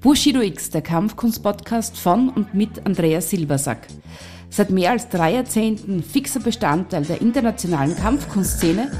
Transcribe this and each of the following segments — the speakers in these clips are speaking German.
Bushido X, der Kampfkunst-Podcast von und mit Andreas Silbersack. Seit mehr als drei Jahrzehnten fixer Bestandteil der internationalen Kampfkunstszene,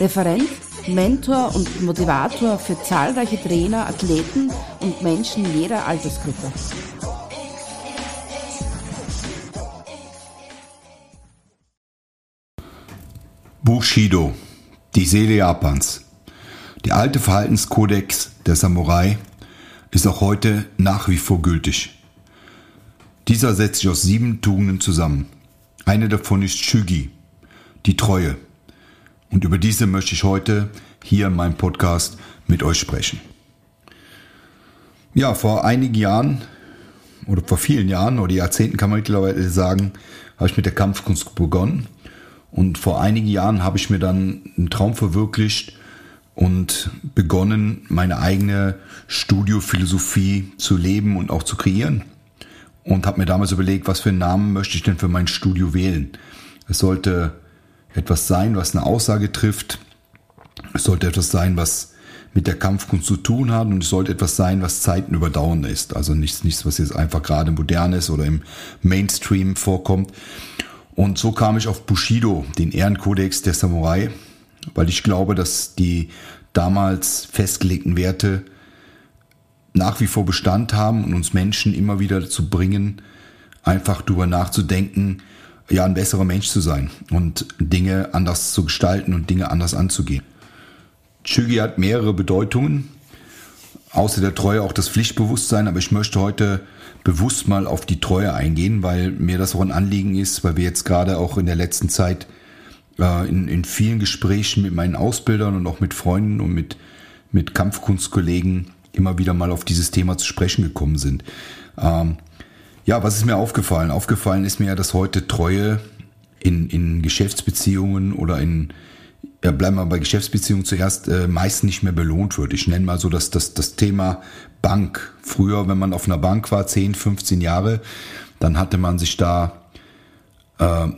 Referent, Mentor und Motivator für zahlreiche Trainer, Athleten und Menschen jeder Altersgruppe. Bushido, die Seele Japans. Der alte Verhaltenskodex der Samurai ist auch heute nach wie vor gültig. Dieser setzt sich aus sieben Tugenden zusammen. Eine davon ist Shugi, die Treue. Und über diese möchte ich heute hier in meinem Podcast mit euch sprechen. Ja, vor einigen Jahren oder vor vielen Jahren oder Jahrzehnten kann man mittlerweile sagen, habe ich mit der Kampfkunst begonnen. Und vor einigen Jahren habe ich mir dann einen Traum verwirklicht, und begonnen, meine eigene Studiophilosophie zu leben und auch zu kreieren. Und habe mir damals überlegt, was für einen Namen möchte ich denn für mein Studio wählen. Es sollte etwas sein, was eine Aussage trifft. Es sollte etwas sein, was mit der Kampfkunst zu tun hat und es sollte etwas sein, was zeitenüberdauernd ist. Also nichts, nichts, was jetzt einfach gerade modern ist oder im Mainstream vorkommt. Und so kam ich auf Bushido, den Ehrenkodex der Samurai, weil ich glaube, dass die damals festgelegten Werte nach wie vor Bestand haben und uns Menschen immer wieder dazu bringen, einfach darüber nachzudenken, ja, ein besserer Mensch zu sein und Dinge anders zu gestalten und Dinge anders anzugehen. Chügi hat mehrere Bedeutungen, außer der Treue auch das Pflichtbewusstsein, aber ich möchte heute bewusst mal auf die Treue eingehen, weil mir das auch ein Anliegen ist, weil wir jetzt gerade auch in der letzten Zeit in, in vielen Gesprächen mit meinen Ausbildern und auch mit Freunden und mit, mit Kampfkunstkollegen immer wieder mal auf dieses Thema zu sprechen gekommen sind. Ähm, ja, was ist mir aufgefallen? Aufgefallen ist mir ja, dass heute Treue in, in Geschäftsbeziehungen oder in, ja, bleiben wir bei Geschäftsbeziehungen zuerst, äh, meist nicht mehr belohnt wird. Ich nenne mal so das, das, das Thema Bank. Früher, wenn man auf einer Bank war, 10, 15 Jahre, dann hatte man sich da äh,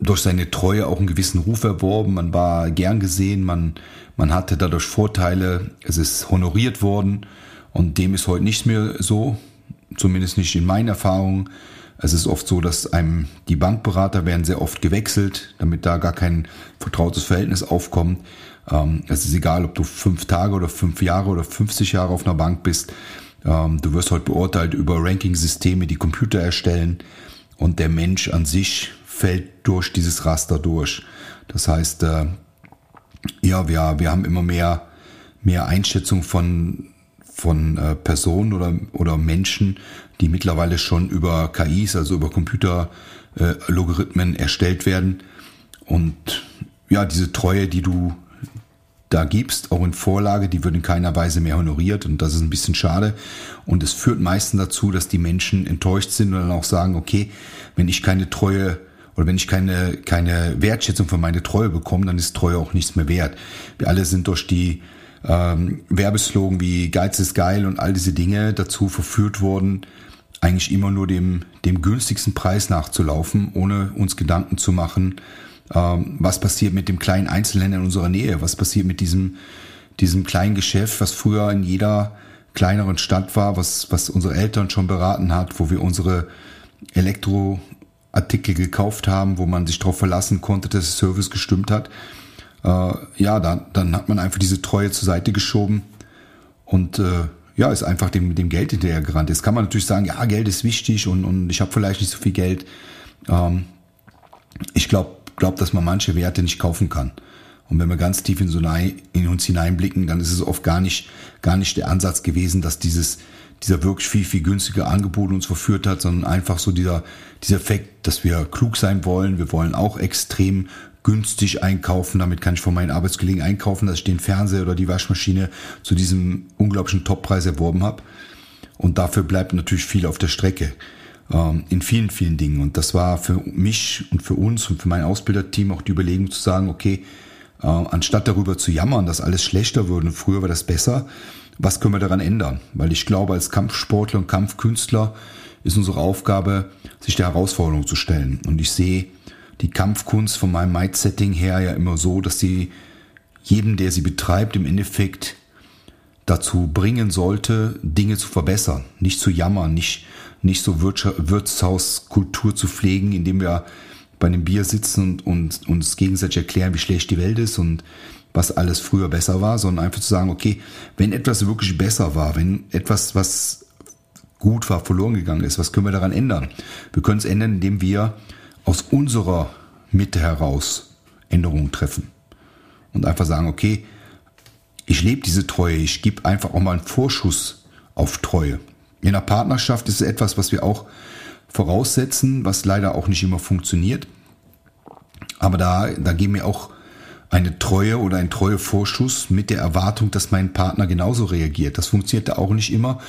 durch seine Treue auch einen gewissen Ruf erworben. Man war gern gesehen, man, man hatte dadurch Vorteile, es ist honoriert worden und dem ist heute nicht mehr so, zumindest nicht in meinen Erfahrungen. Es ist oft so, dass einem die Bankberater werden sehr oft gewechselt, damit da gar kein vertrautes Verhältnis aufkommt. Ähm, es ist egal, ob du fünf Tage oder fünf Jahre oder 50 Jahre auf einer Bank bist. Ähm, du wirst heute beurteilt über Ranking-Systeme, die Computer erstellen und der Mensch an sich fällt durch dieses Raster durch. Das heißt, äh, ja, wir, wir haben immer mehr, mehr Einschätzung von, von äh, Personen oder, oder Menschen, die mittlerweile schon über KIs, also über Computerlogarithmen äh, erstellt werden. Und ja, diese Treue, die du da gibst, auch in Vorlage, die wird in keiner Weise mehr honoriert und das ist ein bisschen schade. Und es führt meistens dazu, dass die Menschen enttäuscht sind und dann auch sagen, okay, wenn ich keine Treue oder wenn ich keine, keine Wertschätzung für meine Treue bekomme, dann ist Treue auch nichts mehr wert. Wir alle sind durch die ähm, Werbeslogan wie Geiz ist geil und all diese Dinge dazu verführt worden, eigentlich immer nur dem, dem günstigsten Preis nachzulaufen, ohne uns Gedanken zu machen, ähm, was passiert mit dem kleinen Einzelhändler in unserer Nähe, was passiert mit diesem, diesem kleinen Geschäft, was früher in jeder kleineren Stadt war, was, was unsere Eltern schon beraten hat, wo wir unsere Elektro, Artikel gekauft haben, wo man sich darauf verlassen konnte, dass der Service gestimmt hat. Äh, ja, dann, dann hat man einfach diese Treue zur Seite geschoben und äh, ja, ist einfach dem, dem Geld hinterher gerannt. Jetzt kann man natürlich sagen, ja, Geld ist wichtig und, und ich habe vielleicht nicht so viel Geld. Ähm, ich glaube, glaub, dass man manche Werte nicht kaufen kann. Und wenn wir ganz tief in, so in uns hineinblicken, dann ist es oft gar nicht, gar nicht der Ansatz gewesen, dass dieses, dieser wirklich viel, viel günstige Angebot uns verführt hat, sondern einfach so dieser, dieser Effekt, dass wir klug sein wollen. Wir wollen auch extrem günstig einkaufen. Damit kann ich von meinen Arbeitskollegen einkaufen, dass ich den Fernseher oder die Waschmaschine zu diesem unglaublichen Toppreis erworben habe. Und dafür bleibt natürlich viel auf der Strecke. Ähm, in vielen, vielen Dingen. Und das war für mich und für uns und für mein Ausbilderteam auch die Überlegung zu sagen, okay, äh, anstatt darüber zu jammern, dass alles schlechter würde, früher war das besser, was können wir daran ändern? Weil ich glaube, als Kampfsportler und Kampfkünstler ist unsere Aufgabe, sich der Herausforderung zu stellen. Und ich sehe die Kampfkunst von meinem Mindsetting her ja immer so, dass sie jedem, der sie betreibt, im Endeffekt dazu bringen sollte, Dinge zu verbessern, nicht zu jammern, nicht, nicht so Wirtshauskultur zu pflegen, indem wir bei einem Bier sitzen und, und uns gegenseitig erklären, wie schlecht die Welt ist und was alles früher besser war, sondern einfach zu sagen, okay, wenn etwas wirklich besser war, wenn etwas, was gut war, verloren gegangen ist, was können wir daran ändern? Wir können es ändern, indem wir aus unserer Mitte heraus Änderungen treffen und einfach sagen, okay, ich lebe diese Treue, ich gebe einfach auch mal einen Vorschuss auf Treue. In der Partnerschaft ist es etwas, was wir auch voraussetzen, was leider auch nicht immer funktioniert. Aber da, da geben wir auch eine Treue oder ein Treuevorschuss mit der Erwartung, dass mein Partner genauso reagiert. Das funktioniert da auch nicht immer.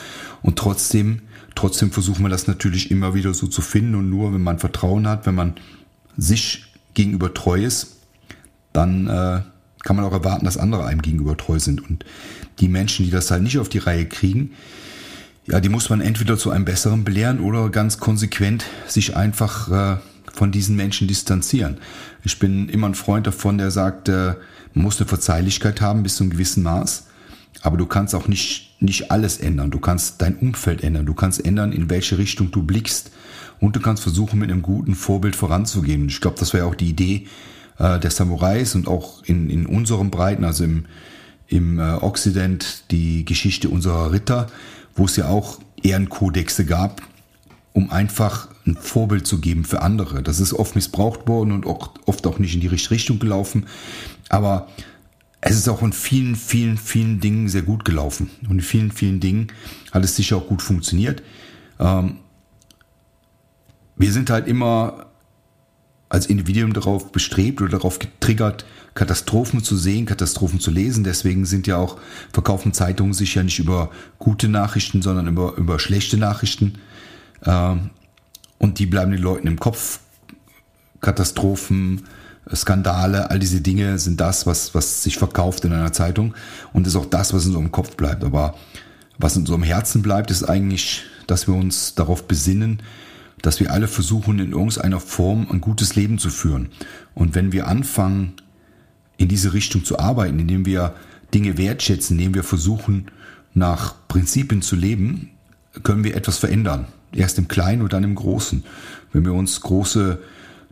Und trotzdem, trotzdem versuchen wir das natürlich immer wieder so zu finden. Und nur wenn man Vertrauen hat, wenn man sich gegenüber treu ist, dann äh, kann man auch erwarten, dass andere einem gegenüber treu sind. Und die Menschen, die das halt nicht auf die Reihe kriegen, ja, die muss man entweder zu einem besseren belehren oder ganz konsequent sich einfach äh, von diesen Menschen distanzieren. Ich bin immer ein Freund davon, der sagt, äh, man muss eine Verzeihlichkeit haben bis zu einem gewissen Maß, aber du kannst auch nicht, nicht alles ändern. Du kannst dein Umfeld ändern, du kannst ändern, in welche Richtung du blickst und du kannst versuchen, mit einem guten Vorbild voranzugehen. Ich glaube, das wäre auch die Idee äh, der Samurais und auch in, in unseren Breiten, also im, im äh, Occident, die Geschichte unserer Ritter, wo es ja auch Ehrenkodexe gab, um einfach ein Vorbild zu geben für andere. Das ist oft missbraucht worden und auch, oft auch nicht in die richtige Richtung gelaufen. Aber es ist auch in vielen, vielen, vielen Dingen sehr gut gelaufen. Und in vielen, vielen Dingen hat es sicher auch gut funktioniert. Ähm, wir sind halt immer als Individuum darauf bestrebt oder darauf getriggert, Katastrophen zu sehen, Katastrophen zu lesen. Deswegen sind ja auch verkaufen Zeitungen sich ja nicht über gute Nachrichten, sondern über, über schlechte Nachrichten. Ähm, und die bleiben den Leuten im Kopf. Katastrophen, Skandale, all diese Dinge sind das, was, was sich verkauft in einer Zeitung und ist auch das, was in unserem Kopf bleibt. Aber was in unserem Herzen bleibt, ist eigentlich, dass wir uns darauf besinnen, dass wir alle versuchen, in irgendeiner Form ein gutes Leben zu führen. Und wenn wir anfangen, in diese Richtung zu arbeiten, indem wir Dinge wertschätzen, indem wir versuchen, nach Prinzipien zu leben, können wir etwas verändern. Erst im Kleinen und dann im Großen. Wenn wir uns große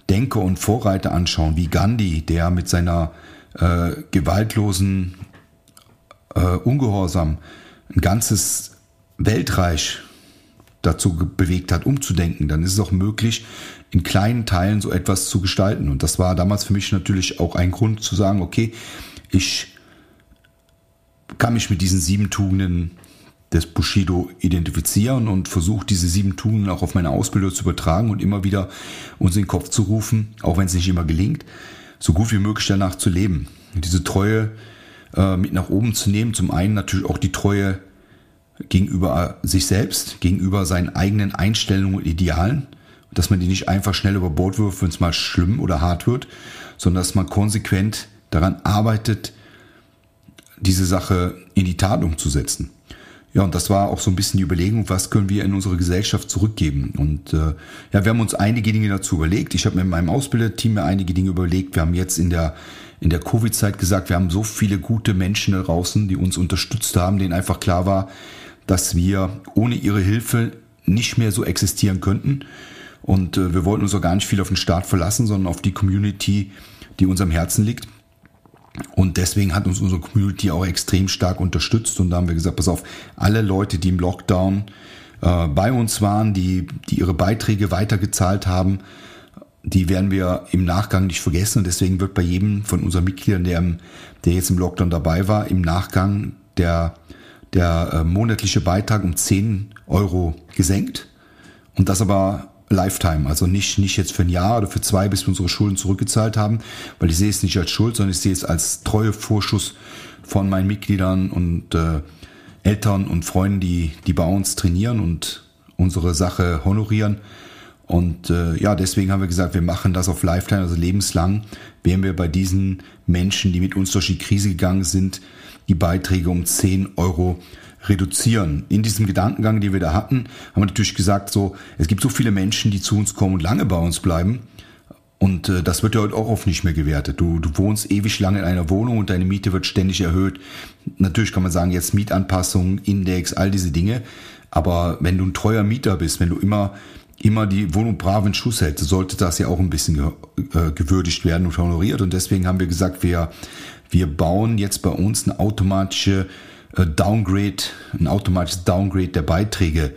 Denker und Vorreiter anschauen, wie Gandhi, der mit seiner äh, gewaltlosen äh, Ungehorsam ein ganzes Weltreich dazu bewegt hat, umzudenken, dann ist es auch möglich, in kleinen Teilen so etwas zu gestalten. Und das war damals für mich natürlich auch ein Grund zu sagen, okay, ich kann mich mit diesen sieben Tugenden des Bushido identifizieren und versuche diese sieben Tugenden auch auf meine Ausbildung zu übertragen und immer wieder uns in den Kopf zu rufen, auch wenn es nicht immer gelingt, so gut wie möglich danach zu leben. Diese Treue äh, mit nach oben zu nehmen, zum einen natürlich auch die Treue gegenüber sich selbst, gegenüber seinen eigenen Einstellungen und Idealen, dass man die nicht einfach schnell über Bord wirft, wenn es mal schlimm oder hart wird, sondern dass man konsequent daran arbeitet, diese Sache in die Tat umzusetzen. Ja, und das war auch so ein bisschen die Überlegung, was können wir in unsere Gesellschaft zurückgeben. Und äh, ja, wir haben uns einige Dinge dazu überlegt. Ich habe mit meinem Ausbilderteam mir einige Dinge überlegt. Wir haben jetzt in der in der Covid-Zeit gesagt, wir haben so viele gute Menschen da draußen, die uns unterstützt haben, denen einfach klar war, dass wir ohne ihre Hilfe nicht mehr so existieren könnten. Und äh, wir wollten uns auch gar nicht viel auf den Staat verlassen, sondern auf die Community, die uns am Herzen liegt. Und deswegen hat uns unsere Community auch extrem stark unterstützt. Und da haben wir gesagt, pass auf, alle Leute, die im Lockdown äh, bei uns waren, die, die ihre Beiträge weitergezahlt haben, die werden wir im Nachgang nicht vergessen. Und deswegen wird bei jedem von unseren Mitgliedern, der, der jetzt im Lockdown dabei war, im Nachgang der der äh, monatliche Beitrag um 10 Euro gesenkt. Und das aber Lifetime, also nicht, nicht jetzt für ein Jahr oder für zwei, bis wir unsere Schulden zurückgezahlt haben, weil ich sehe es nicht als Schuld, sondern ich sehe es als treue Vorschuss von meinen Mitgliedern und äh, Eltern und Freunden, die, die bei uns trainieren und unsere Sache honorieren. Und äh, ja, deswegen haben wir gesagt, wir machen das auf Lifetime, also lebenslang, werden wir bei diesen Menschen, die mit uns durch die Krise gegangen sind, die Beiträge um 10 Euro reduzieren. In diesem Gedankengang, den wir da hatten, haben wir natürlich gesagt, so, es gibt so viele Menschen, die zu uns kommen und lange bei uns bleiben. Und äh, das wird ja heute auch oft nicht mehr gewertet. Du, du wohnst ewig lange in einer Wohnung und deine Miete wird ständig erhöht. Natürlich kann man sagen, jetzt Mietanpassung, Index, all diese Dinge. Aber wenn du ein treuer Mieter bist, wenn du immer immer die Wohnung brav in Schuss hält, sollte das ja auch ein bisschen äh, gewürdigt werden und honoriert. Und deswegen haben wir gesagt, wir, wir bauen jetzt bei uns eine automatische Downgrade, ein automatisches Downgrade der Beiträge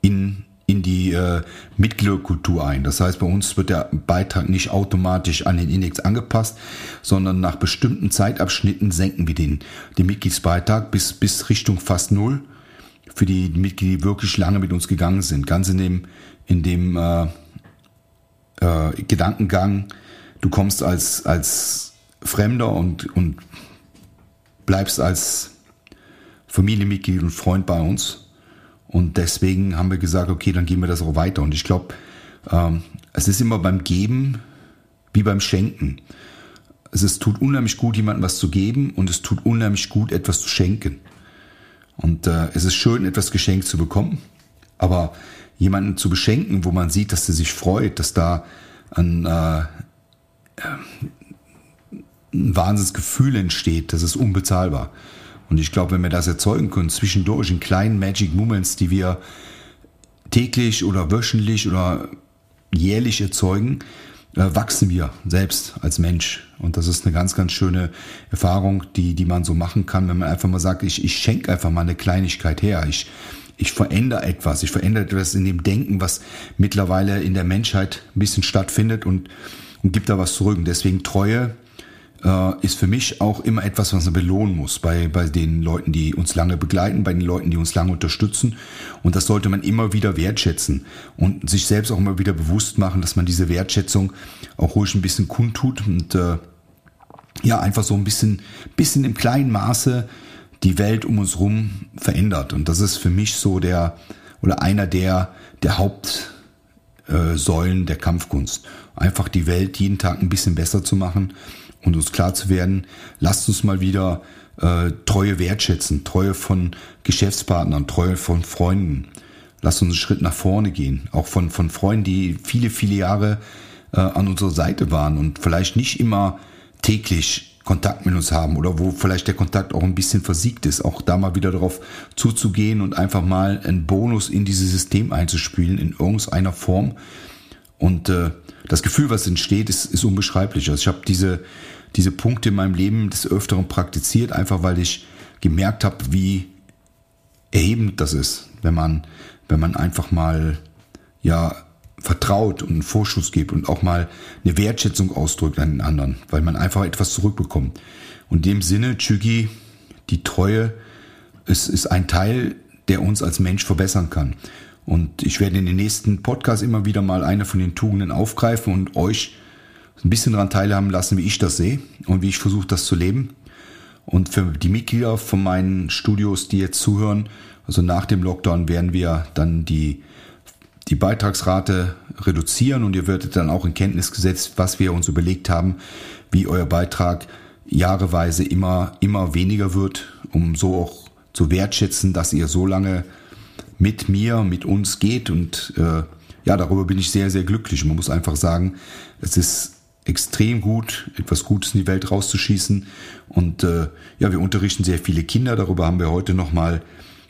in in die äh, Mitgliederkultur ein. Das heißt, bei uns wird der Beitrag nicht automatisch an den Index angepasst, sondern nach bestimmten Zeitabschnitten senken wir den, den Mitgliedsbeitrag bis, bis Richtung fast null für die Mitglieder, die wirklich lange mit uns gegangen sind. Ganz in dem, in dem äh, äh, Gedankengang, du kommst als, als Fremder und, und bleibst als Familienmitglied und Freund bei uns und deswegen haben wir gesagt, okay, dann gehen wir das auch weiter. Und ich glaube, ähm, es ist immer beim Geben wie beim Schenken. Es ist, tut unheimlich gut, jemandem was zu geben und es tut unheimlich gut, etwas zu schenken. Und äh, es ist schön, etwas geschenkt zu bekommen, aber jemanden zu beschenken, wo man sieht, dass er sich freut, dass da ein, äh, ein Wahnsinnsgefühl entsteht, das ist unbezahlbar. Und ich glaube, wenn wir das erzeugen können, zwischendurch in kleinen Magic Moments, die wir täglich oder wöchentlich oder jährlich erzeugen, äh, wachsen wir selbst als Mensch. Und das ist eine ganz, ganz schöne Erfahrung, die, die man so machen kann, wenn man einfach mal sagt, ich, ich schenke einfach mal eine Kleinigkeit her. Ich, ich verändere etwas. Ich verändere etwas in dem Denken, was mittlerweile in der Menschheit ein bisschen stattfindet und, und gibt da was zurück. Und deswegen Treue ist für mich auch immer etwas, was man belohnen muss bei, bei den Leuten, die uns lange begleiten, bei den Leuten, die uns lange unterstützen. Und das sollte man immer wieder wertschätzen und sich selbst auch immer wieder bewusst machen, dass man diese Wertschätzung auch ruhig ein bisschen kundtut und äh, ja, einfach so ein bisschen, bisschen im kleinen Maße die Welt um uns rum verändert. Und das ist für mich so der, oder einer der, der Hauptsäulen der Kampfkunst. Einfach die Welt jeden Tag ein bisschen besser zu machen und uns klar zu werden, lasst uns mal wieder äh, Treue wertschätzen, Treue von Geschäftspartnern, Treue von Freunden. Lasst uns einen Schritt nach vorne gehen, auch von, von Freunden, die viele, viele Jahre äh, an unserer Seite waren und vielleicht nicht immer täglich Kontakt mit uns haben oder wo vielleicht der Kontakt auch ein bisschen versiegt ist, auch da mal wieder darauf zuzugehen und einfach mal einen Bonus in dieses System einzuspielen in irgendeiner Form. Und äh, das Gefühl, was entsteht, ist, ist unbeschreiblich. Also ich habe diese, diese Punkte in meinem Leben des Öfteren praktiziert, einfach weil ich gemerkt habe, wie erhebend das ist, wenn man, wenn man einfach mal ja vertraut und einen Vorschuss gibt und auch mal eine Wertschätzung ausdrückt an den anderen, weil man einfach etwas zurückbekommt. Und in dem Sinne, Chügi, die Treue ist, ist ein Teil, der uns als Mensch verbessern kann. Und ich werde in den nächsten Podcasts immer wieder mal eine von den Tugenden aufgreifen und euch ein bisschen daran teilhaben lassen, wie ich das sehe und wie ich versuche, das zu leben. Und für die Mitglieder von meinen Studios, die jetzt zuhören, also nach dem Lockdown werden wir dann die, die Beitragsrate reduzieren und ihr werdet dann auch in Kenntnis gesetzt, was wir uns überlegt haben, wie euer Beitrag jahreweise immer, immer weniger wird, um so auch zu wertschätzen, dass ihr so lange mit mir, mit uns geht. Und äh, ja, darüber bin ich sehr, sehr glücklich. Man muss einfach sagen, es ist extrem gut, etwas Gutes in die Welt rauszuschießen. Und äh, ja, wir unterrichten sehr viele Kinder. Darüber haben wir heute nochmal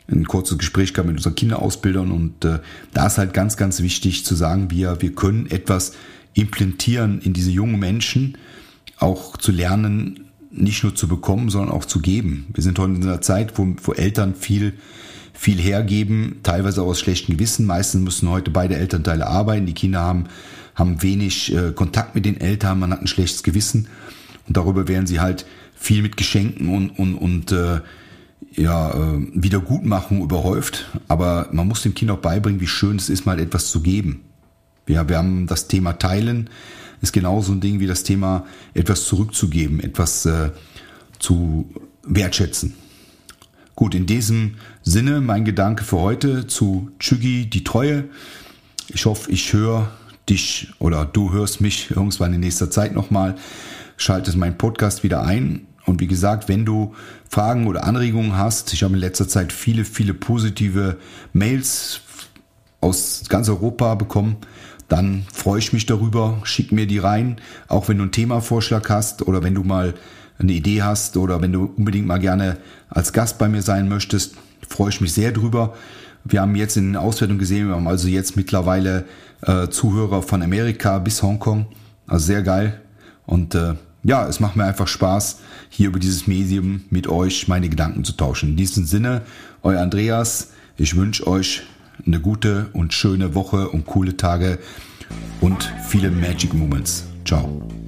ein kurzes Gespräch gehabt mit unseren Kinderausbildern. Und äh, da ist halt ganz, ganz wichtig zu sagen, wir, wir können etwas implantieren in diese jungen Menschen, auch zu lernen, nicht nur zu bekommen, sondern auch zu geben. Wir sind heute in einer Zeit, wo, wo Eltern viel viel hergeben, teilweise aus schlechtem Gewissen. Meistens müssen heute beide Elternteile arbeiten. Die Kinder haben, haben wenig äh, Kontakt mit den Eltern, man hat ein schlechtes Gewissen. Und darüber werden sie halt viel mit Geschenken und, und, und äh, ja, äh, Wiedergutmachung überhäuft. Aber man muss dem Kind auch beibringen, wie schön es ist, mal etwas zu geben. Ja, wir haben das Thema Teilen, ist genauso ein Ding wie das Thema etwas zurückzugeben, etwas äh, zu wertschätzen. Gut, in diesem Sinne mein Gedanke für heute zu Chügi, die Treue. Ich hoffe, ich höre dich oder du hörst mich irgendwann in nächster Zeit nochmal. Schaltest meinen Podcast wieder ein. Und wie gesagt, wenn du Fragen oder Anregungen hast, ich habe in letzter Zeit viele, viele positive Mails aus ganz Europa bekommen, dann freue ich mich darüber. Schick mir die rein, auch wenn du einen Themavorschlag hast oder wenn du mal eine Idee hast oder wenn du unbedingt mal gerne als Gast bei mir sein möchtest, freue ich mich sehr drüber. Wir haben jetzt in den Auswertungen gesehen, wir haben also jetzt mittlerweile äh, Zuhörer von Amerika bis Hongkong. Also sehr geil. Und äh, ja, es macht mir einfach Spaß, hier über dieses Medium mit euch meine Gedanken zu tauschen. In diesem Sinne, euer Andreas, ich wünsche euch eine gute und schöne Woche und coole Tage und viele Magic Moments. Ciao.